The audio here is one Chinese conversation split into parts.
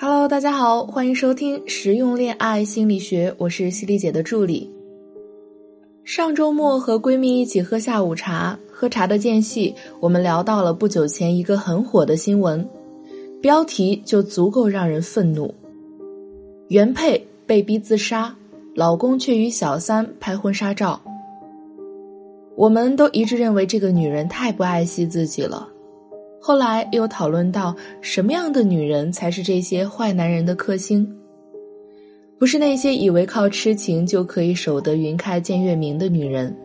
Hello，大家好，欢迎收听实用恋爱心理学，我是犀利姐的助理。上周末和闺蜜一起喝下午茶，喝茶的间隙，我们聊到了不久前一个很火的新闻，标题就足够让人愤怒：原配被逼自杀，老公却与小三拍婚纱照。我们都一致认为这个女人太不爱惜自己了。后来又讨论到什么样的女人才是这些坏男人的克星？不是那些以为靠痴情就可以守得云开见月明的女人，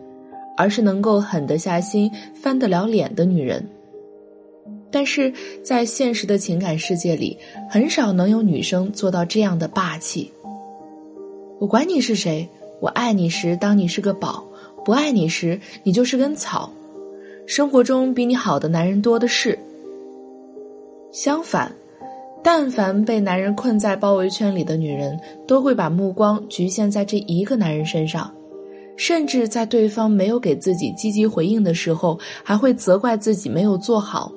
而是能够狠得下心、翻得了脸的女人。但是在现实的情感世界里，很少能有女生做到这样的霸气。我管你是谁，我爱你时当你是个宝，不爱你时你就是根草。生活中比你好的男人多的是。相反，但凡被男人困在包围圈里的女人，都会把目光局限在这一个男人身上，甚至在对方没有给自己积极回应的时候，还会责怪自己没有做好。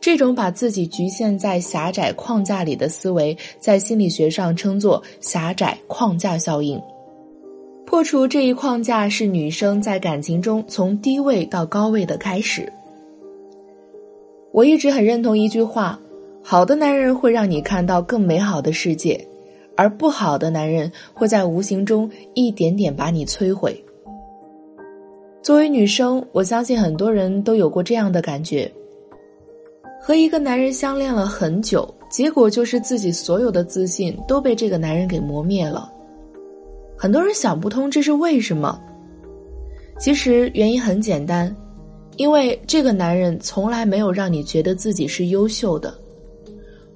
这种把自己局限在狭窄框架里的思维，在心理学上称作狭窄框架效应。破除这一框架是女生在感情中从低位到高位的开始。我一直很认同一句话：好的男人会让你看到更美好的世界，而不好的男人会在无形中一点点把你摧毁。作为女生，我相信很多人都有过这样的感觉：和一个男人相恋了很久，结果就是自己所有的自信都被这个男人给磨灭了。很多人想不通这是为什么，其实原因很简单，因为这个男人从来没有让你觉得自己是优秀的。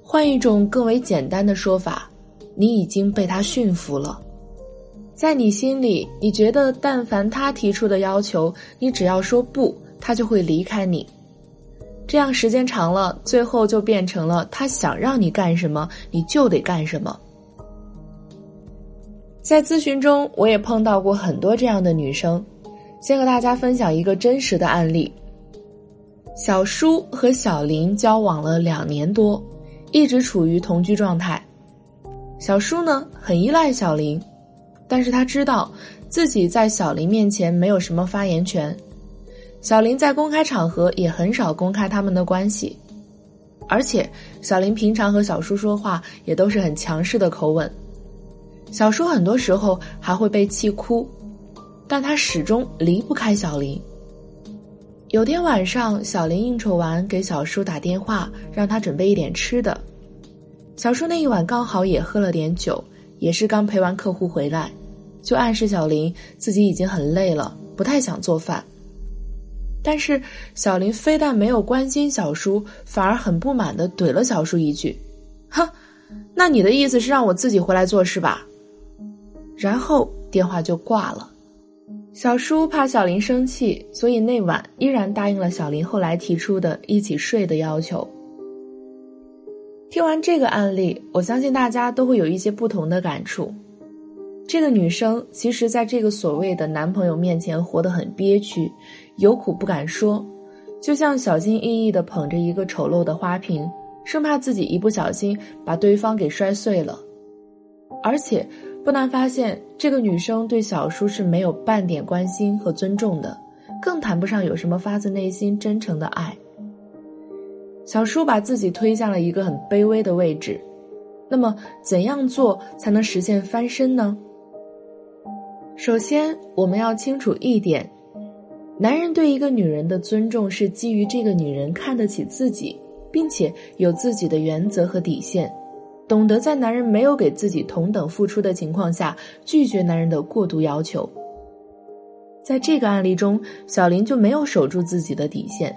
换一种更为简单的说法，你已经被他驯服了。在你心里，你觉得但凡他提出的要求，你只要说不，他就会离开你。这样时间长了，最后就变成了他想让你干什么，你就得干什么。在咨询中，我也碰到过很多这样的女生。先和大家分享一个真实的案例：小舒和小林交往了两年多，一直处于同居状态。小舒呢，很依赖小林，但是他知道自己在小林面前没有什么发言权。小林在公开场合也很少公开他们的关系，而且小林平常和小叔说话也都是很强势的口吻。小舒很多时候还会被气哭，但他始终离不开小林。有天晚上，小林应酬完给小舒打电话，让他准备一点吃的。小舒那一晚刚好也喝了点酒，也是刚陪完客户回来，就暗示小林自己已经很累了，不太想做饭。但是小林非但没有关心小舒，反而很不满的怼了小舒一句：“哼，那你的意思是让我自己回来做是吧？”然后电话就挂了。小叔怕小林生气，所以那晚依然答应了小林后来提出的一起睡的要求。听完这个案例，我相信大家都会有一些不同的感触。这个女生其实在这个所谓的男朋友面前活得很憋屈，有苦不敢说，就像小心翼翼地捧着一个丑陋的花瓶，生怕自己一不小心把对方给摔碎了，而且。不难发现，这个女生对小叔是没有半点关心和尊重的，更谈不上有什么发自内心真诚的爱。小叔把自己推向了一个很卑微的位置，那么怎样做才能实现翻身呢？首先，我们要清楚一点：男人对一个女人的尊重是基于这个女人看得起自己，并且有自己的原则和底线。懂得在男人没有给自己同等付出的情况下拒绝男人的过度要求。在这个案例中，小林就没有守住自己的底线。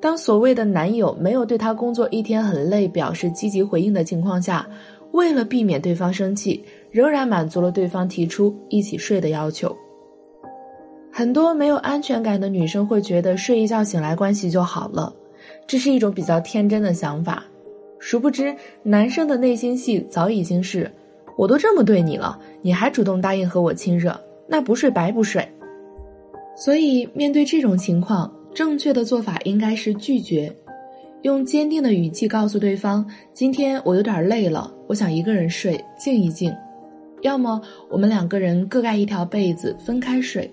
当所谓的男友没有对她工作一天很累表示积极回应的情况下，为了避免对方生气，仍然满足了对方提出一起睡的要求。很多没有安全感的女生会觉得睡一觉醒来关系就好了，这是一种比较天真的想法。殊不知，男生的内心戏早已经是：我都这么对你了，你还主动答应和我亲热，那不睡白不睡。所以，面对这种情况，正确的做法应该是拒绝。用坚定的语气告诉对方：“今天我有点累了，我想一个人睡，静一静。”要么我们两个人各盖一条被子，分开睡。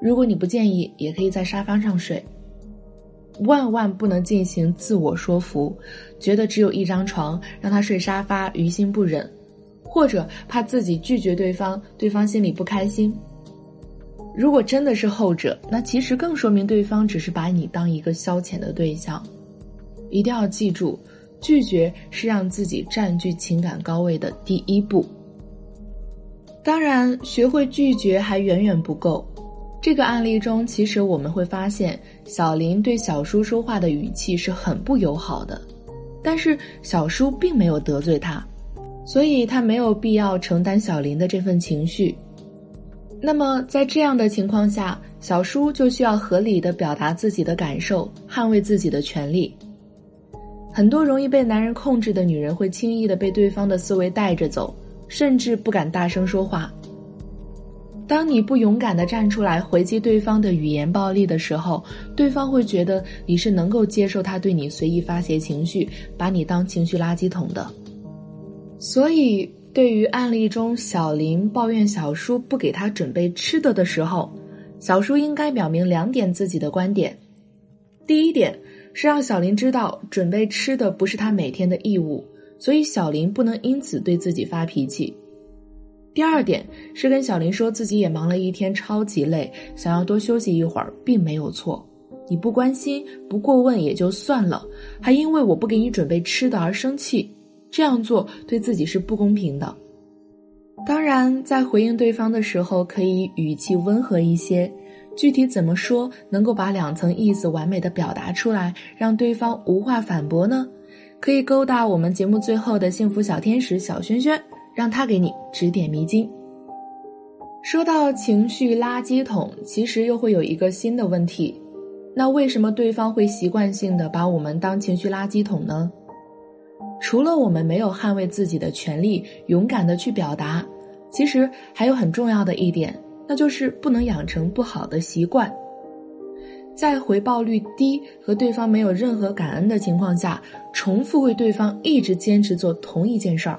如果你不介意，也可以在沙发上睡。万万不能进行自我说服，觉得只有一张床，让他睡沙发，于心不忍，或者怕自己拒绝对方，对方心里不开心。如果真的是后者，那其实更说明对方只是把你当一个消遣的对象。一定要记住，拒绝是让自己占据情感高位的第一步。当然，学会拒绝还远远不够。这个案例中，其实我们会发现，小林对小叔说话的语气是很不友好的，但是小叔并没有得罪他，所以他没有必要承担小林的这份情绪。那么，在这样的情况下，小叔就需要合理的表达自己的感受，捍卫自己的权利。很多容易被男人控制的女人会轻易的被对方的思维带着走，甚至不敢大声说话。当你不勇敢的站出来回击对方的语言暴力的时候，对方会觉得你是能够接受他对你随意发泄情绪，把你当情绪垃圾桶的。所以。对于案例中小林抱怨小叔不给他准备吃的的时候，小叔应该表明两点自己的观点。第一点是让小林知道准备吃的不是他每天的义务，所以小林不能因此对自己发脾气。第二点是跟小林说自己也忙了一天，超级累，想要多休息一会儿，并没有错。你不关心、不过问也就算了，还因为我不给你准备吃的而生气。这样做对自己是不公平的。当然，在回应对方的时候，可以语气温和一些。具体怎么说能够把两层意思完美的表达出来，让对方无话反驳呢？可以勾搭我们节目最后的幸福小天使小轩轩，让他给你指点迷津。说到情绪垃圾桶，其实又会有一个新的问题：那为什么对方会习惯性的把我们当情绪垃圾桶呢？除了我们没有捍卫自己的权利，勇敢的去表达，其实还有很重要的一点，那就是不能养成不好的习惯。在回报率低和对方没有任何感恩的情况下，重复为对方一直坚持做同一件事儿。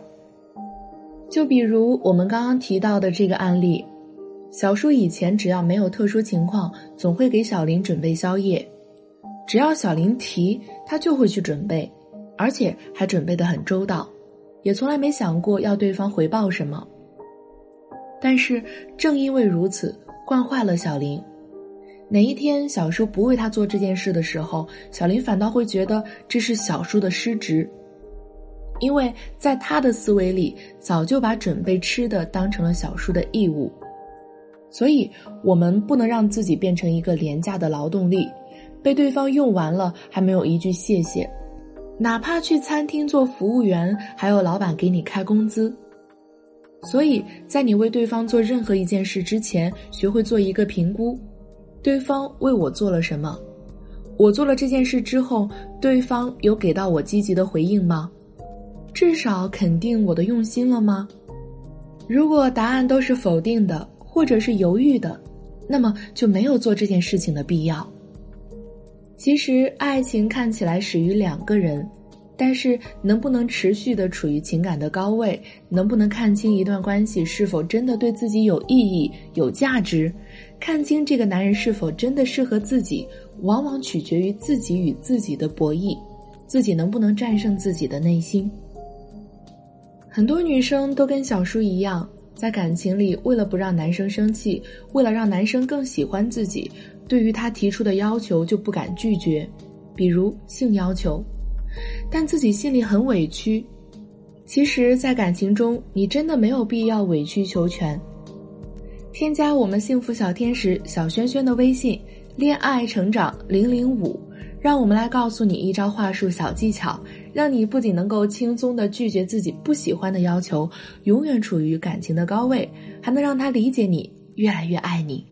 就比如我们刚刚提到的这个案例，小叔以前只要没有特殊情况，总会给小林准备宵夜，只要小林提，他就会去准备。而且还准备的很周到，也从来没想过要对方回报什么。但是正因为如此，惯坏了小林。哪一天小叔不为他做这件事的时候，小林反倒会觉得这是小叔的失职，因为在他的思维里，早就把准备吃的当成了小叔的义务。所以，我们不能让自己变成一个廉价的劳动力，被对方用完了还没有一句谢谢。哪怕去餐厅做服务员，还有老板给你开工资。所以在你为对方做任何一件事之前，学会做一个评估：对方为我做了什么？我做了这件事之后，对方有给到我积极的回应吗？至少肯定我的用心了吗？如果答案都是否定的，或者是犹豫的，那么就没有做这件事情的必要。其实，爱情看起来始于两个人，但是能不能持续的处于情感的高位，能不能看清一段关系是否真的对自己有意义、有价值，看清这个男人是否真的适合自己，往往取决于自己与自己的博弈，自己能不能战胜自己的内心。很多女生都跟小叔一样，在感情里，为了不让男生生气，为了让男生更喜欢自己。对于他提出的要求就不敢拒绝，比如性要求，但自己心里很委屈。其实，在感情中，你真的没有必要委曲求全。添加我们幸福小天使小轩轩的微信“恋爱成长零零五”，让我们来告诉你一招话术小技巧，让你不仅能够轻松的拒绝自己不喜欢的要求，永远处于感情的高位，还能让他理解你，越来越爱你。